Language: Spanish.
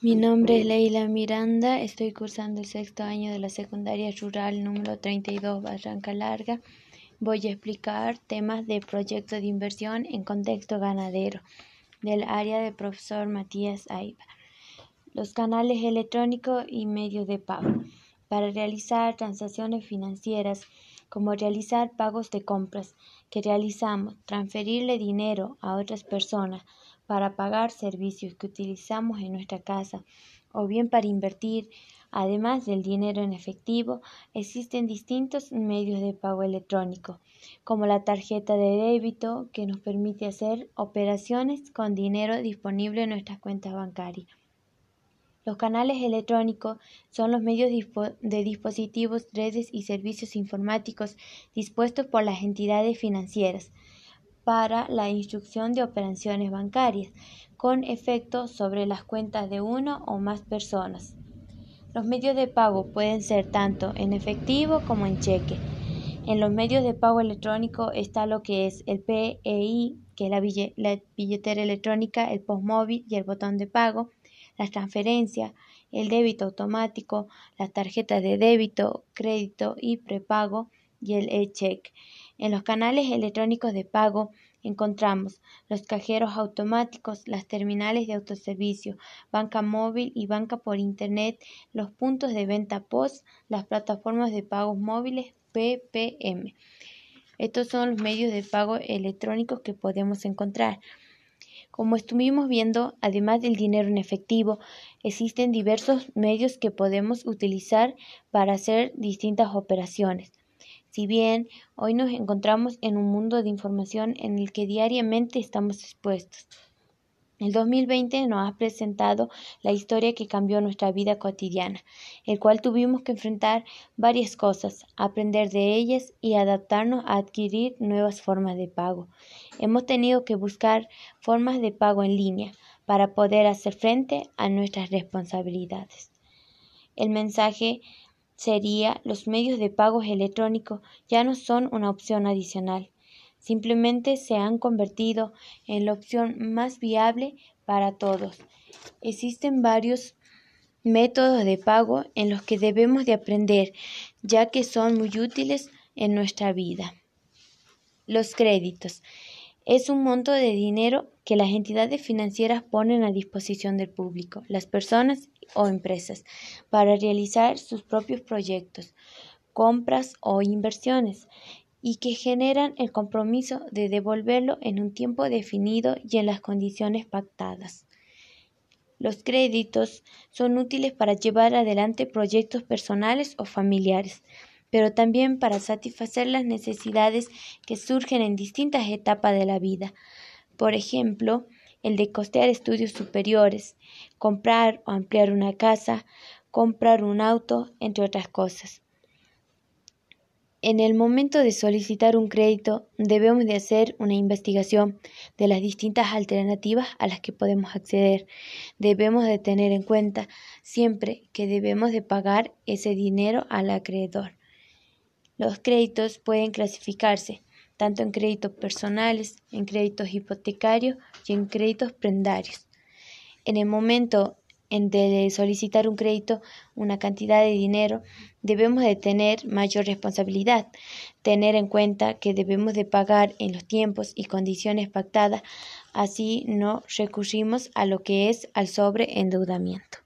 Mi nombre es Leila Miranda, estoy cursando el sexto año de la secundaria rural número 32 Barranca Larga. Voy a explicar temas de proyectos de inversión en contexto ganadero del área del profesor Matías Aiba. Los canales electrónicos y medios de pago para realizar transacciones financieras como realizar pagos de compras que realizamos, transferirle dinero a otras personas para pagar servicios que utilizamos en nuestra casa o bien para invertir, además del dinero en efectivo, existen distintos medios de pago electrónico, como la tarjeta de débito que nos permite hacer operaciones con dinero disponible en nuestras cuentas bancarias. Los canales electrónicos son los medios de dispositivos, redes y servicios informáticos dispuestos por las entidades financieras para la instrucción de operaciones bancarias, con efecto sobre las cuentas de una o más personas. Los medios de pago pueden ser tanto en efectivo como en cheque. En los medios de pago electrónico está lo que es el PEI, que es la, billetera electrónica, el postmóvil y el botón de pago, las transferencias, el débito automático, las tarjetas de débito, crédito y prepago y el e-check. En los canales electrónicos de pago encontramos los cajeros automáticos, las terminales de autoservicio, banca móvil y banca por Internet, los puntos de venta post, las plataformas de pagos móviles PPM. Estos son los medios de pago electrónicos que podemos encontrar. Como estuvimos viendo, además del dinero en efectivo, existen diversos medios que podemos utilizar para hacer distintas operaciones. Si bien hoy nos encontramos en un mundo de información en el que diariamente estamos expuestos, el 2020 nos ha presentado la historia que cambió nuestra vida cotidiana, el cual tuvimos que enfrentar varias cosas, aprender de ellas y adaptarnos a adquirir nuevas formas de pago. Hemos tenido que buscar formas de pago en línea para poder hacer frente a nuestras responsabilidades. El mensaje sería los medios de pagos electrónicos ya no son una opción adicional simplemente se han convertido en la opción más viable para todos. Existen varios métodos de pago en los que debemos de aprender, ya que son muy útiles en nuestra vida. Los créditos. Es un monto de dinero que las entidades financieras ponen a disposición del público, las personas o empresas, para realizar sus propios proyectos, compras o inversiones y que generan el compromiso de devolverlo en un tiempo definido y en las condiciones pactadas. Los créditos son útiles para llevar adelante proyectos personales o familiares, pero también para satisfacer las necesidades que surgen en distintas etapas de la vida. Por ejemplo, el de costear estudios superiores, comprar o ampliar una casa, comprar un auto, entre otras cosas. En el momento de solicitar un crédito debemos de hacer una investigación de las distintas alternativas a las que podemos acceder. Debemos de tener en cuenta siempre que debemos de pagar ese dinero al acreedor. Los créditos pueden clasificarse tanto en créditos personales, en créditos hipotecarios y en créditos prendarios. En el momento de solicitar un crédito, una cantidad de dinero, debemos de tener mayor responsabilidad, tener en cuenta que debemos de pagar en los tiempos y condiciones pactadas, así no recurrimos a lo que es al sobreendeudamiento.